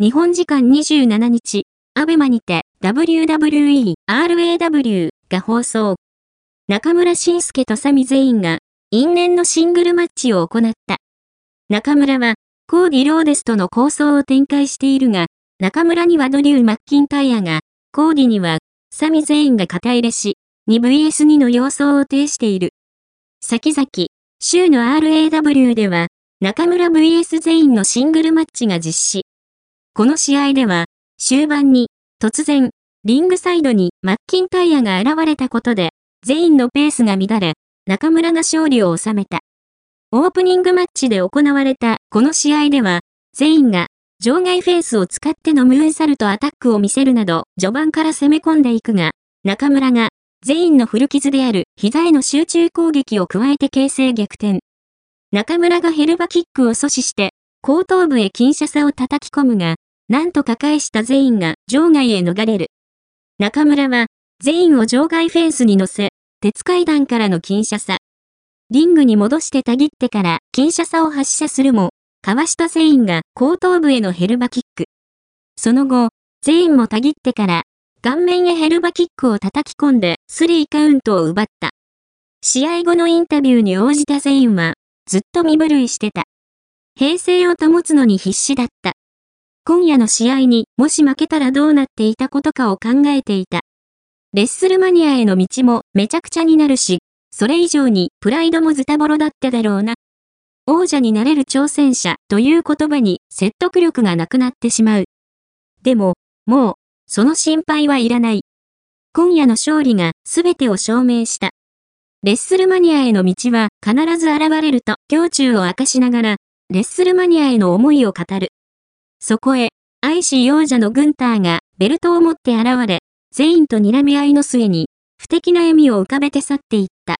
日本時間27日、アベマにて WWE RAW が放送。中村晋介とサミ全員が因縁のシングルマッチを行った。中村はコーディ・ローデスとの構想を展開しているが、中村にはドリュー・マッキンタイヤが、コーディにはサミ全員が肩入れし、2vs2 の様相を呈している。先々、週の RAW では、中村 vs 全員のシングルマッチが実施。この試合では、終盤に、突然、リングサイドにマッキンタイヤが現れたことで、全員のペースが乱れ、中村が勝利を収めた。オープニングマッチで行われたこの試合では、全員が場外フェンスを使ってのムーンサルトアタックを見せるなど、序盤から攻め込んでいくが、中村が全員の古傷である膝への集中攻撃を加えて形成逆転。中村がヘルバキックを阻止して、後頭部へ金車差を叩き込むが、なんとか返した全員が場外へ逃れる。中村は、全員を場外フェンスに乗せ、鉄階段からの金車差。リングに戻してたぎってから金車差を発射するも、かわした全員が後頭部へのヘルバキック。その後、全員もたぎってから、顔面へヘルバキックを叩き込んでスリーカウントを奪った。試合後のインタビューに応じた全員は、ずっと身震いしてた。平静を保つのに必死だった。今夜の試合にもし負けたらどうなっていたことかを考えていた。レッスルマニアへの道もめちゃくちゃになるし、それ以上にプライドもズタボロだっただろうな。王者になれる挑戦者という言葉に説得力がなくなってしまう。でも、もう、その心配はいらない。今夜の勝利が全てを証明した。レッスルマニアへの道は必ず現れると胸中を明かしながら、レッスルマニアへの思いを語る。そこへ、愛し王者のグンターがベルトを持って現れ、全員と睨み合いの末に、不敵な笑みを浮かべて去っていった。